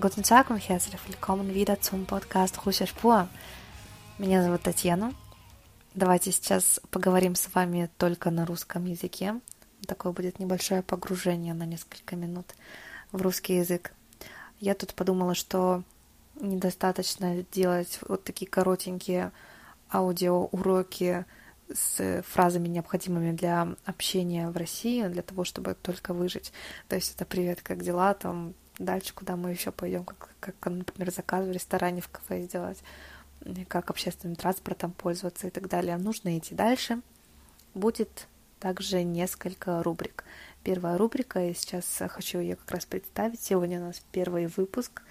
Guten Tag und herzlich willkommen wieder zum Podcast Руся Шпуа. Меня зовут Татьяна. Давайте сейчас поговорим с вами только на русском языке. Такое будет небольшое погружение на несколько минут в русский язык. Я тут подумала, что недостаточно делать вот такие коротенькие аудиоуроки с фразами, необходимыми для общения в России, для того, чтобы только выжить. То есть это «Привет, как дела?» там дальше, куда мы еще пойдем, как, как, например, заказ в ресторане, в кафе сделать, как общественным транспортом пользоваться и так далее. Нужно идти дальше. Будет также несколько рубрик. Первая рубрика, и сейчас хочу ее как раз представить. Сегодня у нас первый выпуск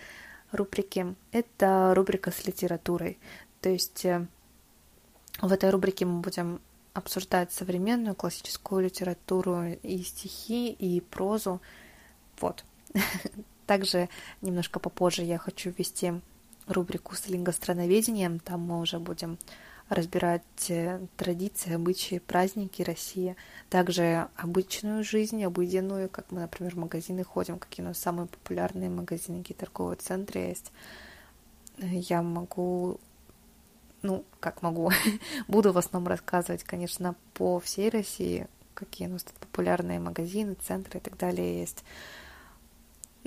рубрики. Это рубрика с литературой. То есть э, в этой рубрике мы будем обсуждать современную классическую литературу и стихи, и прозу. Вот. Также немножко попозже я хочу ввести рубрику с лингострановедением. Там мы уже будем разбирать э, традиции, обычаи, праздники России, также обычную жизнь, обыденную, как мы, например, в магазины ходим, какие у нас самые популярные магазины, какие торговые центры есть. Я могу, ну, как могу, буду в основном рассказывать, конечно, по всей России, какие у нас тут популярные магазины, центры и так далее есть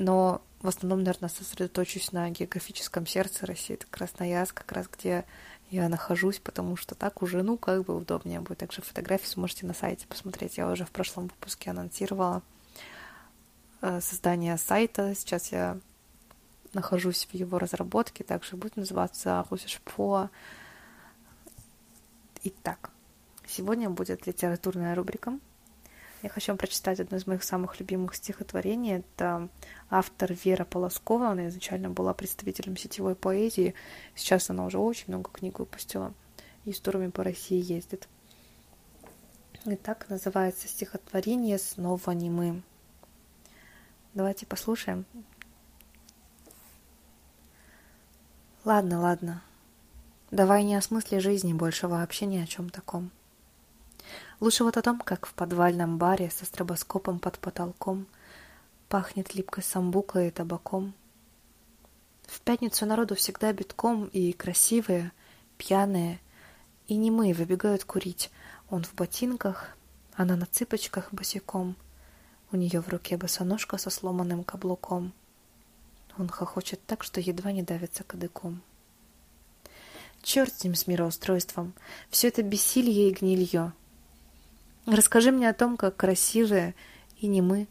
но в основном, наверное, сосредоточусь на географическом сердце России, это Красноярск, как раз где я нахожусь, потому что так уже, ну, как бы удобнее будет. Также фотографии сможете на сайте посмотреть. Я уже в прошлом выпуске анонсировала э, создание сайта. Сейчас я нахожусь в его разработке, также будет называться Русишпо. Итак, сегодня будет литературная рубрика – я хочу вам прочитать одно из моих самых любимых стихотворений. Это автор Вера Полоскова. Она изначально была представителем сетевой поэзии. Сейчас она уже очень много книг выпустила. И с турами по России ездит. И так называется стихотворение «Снова не мы». Давайте послушаем. Ладно, ладно. Давай не о смысле жизни больше вообще ни о чем таком. Лучше вот о том, как в подвальном баре со стробоскопом под потолком пахнет липкой самбукой и табаком. В пятницу народу всегда битком, и красивые, пьяные, и немые выбегают курить. Он в ботинках, она на цыпочках босиком. У нее в руке босоножка со сломанным каблуком. Он хохочет так, что едва не давится кадыком. Черт с ним, с мироустройством. Все это бессилье и гнилье. Расскажи мне о том, как красивые и немы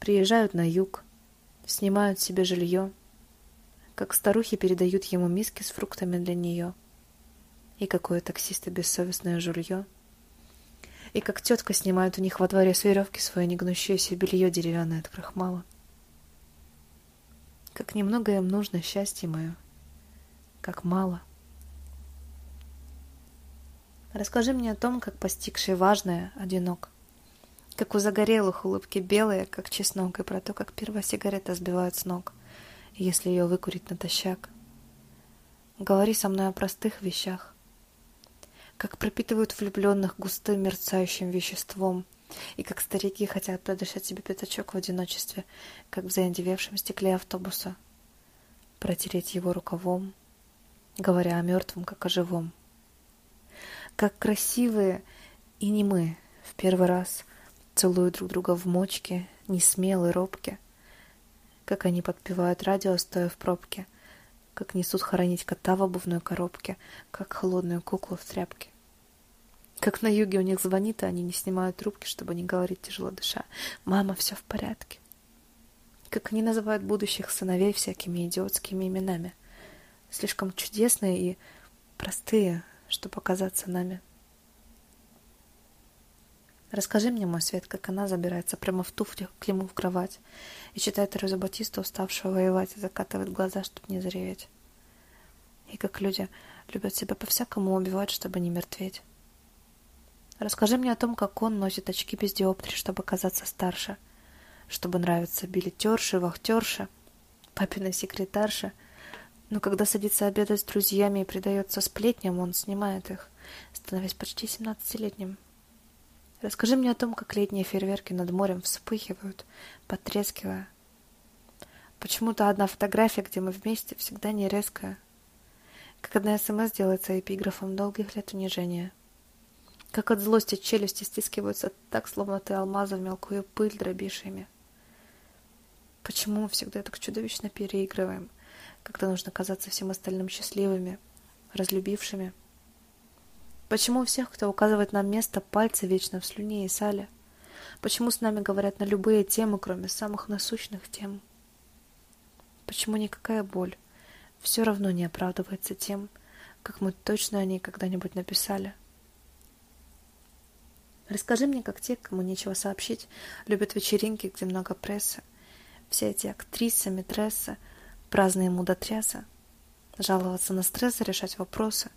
приезжают на юг, снимают себе жилье, как старухи передают ему миски с фруктами для нее, и какое таксисты бессовестное жулье, и как тетка снимает у них во дворе с веревки свое негнущееся белье деревянное от крахмала. Как немного им нужно счастье мое, как мало — Расскажи мне о том, как постигший важное одинок. Как у загорелых улыбки белые, как чеснок, и про то, как первая сигарета сбивает с ног, если ее выкурить натощак. Говори со мной о простых вещах. Как пропитывают влюбленных густым мерцающим веществом, и как старики хотят подышать себе пятачок в одиночестве, как в заиндевевшем стекле автобуса. Протереть его рукавом, говоря о мертвом, как о живом как красивые и не мы в первый раз целуют друг друга в мочке, не смелые, робки, как они подпевают радио, стоя в пробке, как несут хоронить кота в обувной коробке, как холодную куклу в тряпке. Как на юге у них звонит, и они не снимают трубки, чтобы не говорить тяжело дыша. «Мама, все в порядке». Как они называют будущих сыновей всякими идиотскими именами. Слишком чудесные и простые, чтобы оказаться нами. Расскажи мне, мой свет, как она забирается прямо в туфлях к нему в кровать и читает Терезу Батиста, уставшего воевать, и закатывает глаза, чтобы не зареветь. И как люди любят себя по-всякому убивать, чтобы не мертветь. Расскажи мне о том, как он носит очки без диоптрии, чтобы казаться старше, чтобы нравиться билетерши, вахтерши, папиной секретарше. Но когда садится обедать с друзьями и предается сплетням, он снимает их, становясь почти семнадцатилетним. Расскажи мне о том, как летние фейерверки над морем вспыхивают, потрескивая. Почему-то одна фотография, где мы вместе, всегда не резкая. Как одна СМС делается эпиграфом долгих лет унижения. Как от злости челюсти стискиваются так, словно ты алмазы в мелкую пыль дробишь ими. Почему мы всегда так чудовищно переигрываем, когда нужно казаться всем остальным счастливыми, разлюбившими? Почему у всех, кто указывает нам место, пальцы вечно в слюне и сале? Почему с нами говорят на любые темы, кроме самых насущных тем? Почему никакая боль все равно не оправдывается тем, как мы точно о ней когда-нибудь написали? Расскажи мне, как те, кому нечего сообщить, любят вечеринки, где много прессы. Все эти актрисы, метрессы, праздные мудотрясы, жаловаться на стресс решать вопросы,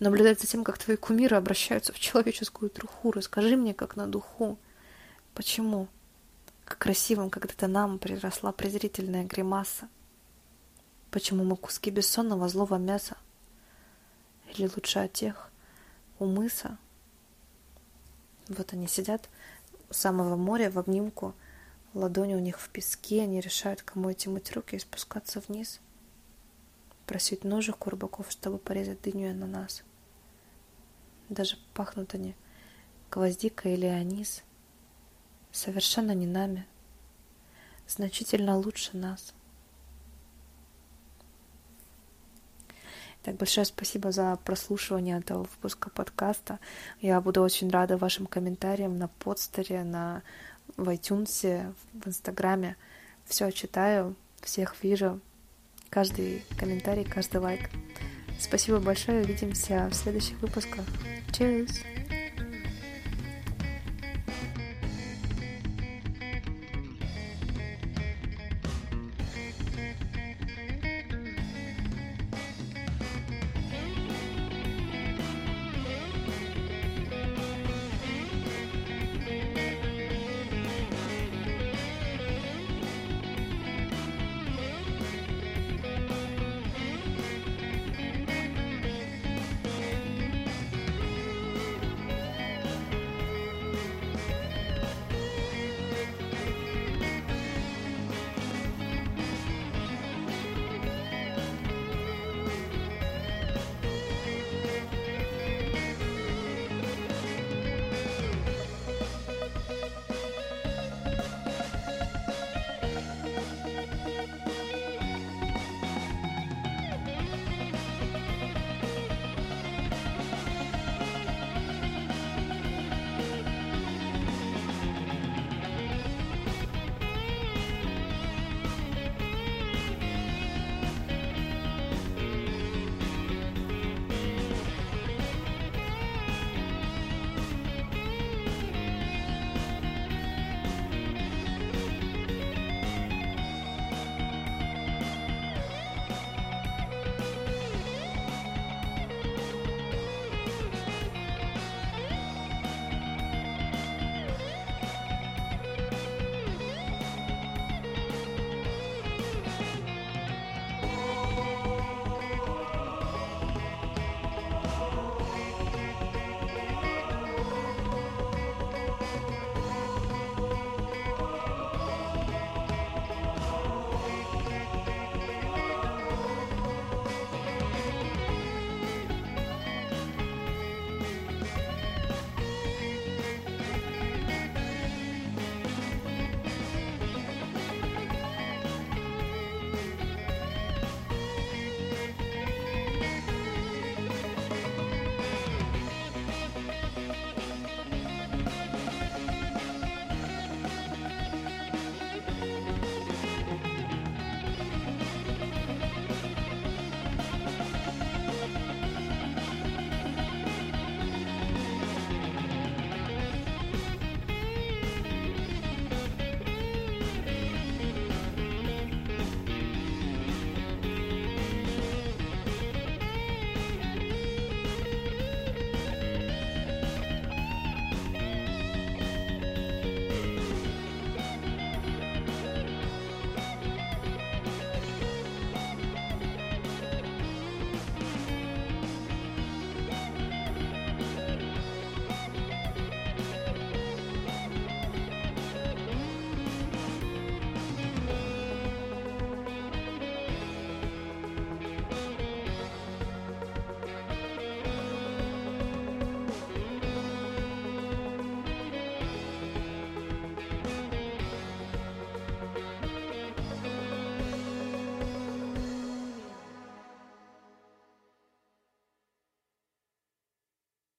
наблюдать за тем, как твои кумиры обращаются в человеческую труху. Расскажи мне, как на духу. Почему? Как красивым когда-то нам приросла презрительная гримаса. Почему мы куски бессонного злого мяса? Или лучше от тех у мыса? Вот они сидят у самого моря в обнимку, ладони у них в песке, они решают, кому идти мыть руки и спускаться вниз – просить ножик у рыбаков, чтобы порезать дыню и ананас. Даже пахнут они гвоздикой или анис. Совершенно не нами. Значительно лучше нас. Так, большое спасибо за прослушивание этого выпуска подкаста. Я буду очень рада вашим комментариям на подстере, на в iTunes, в Инстаграме. Все читаю, всех вижу каждый комментарий, каждый лайк. Спасибо большое, увидимся в следующих выпусках. Cheers!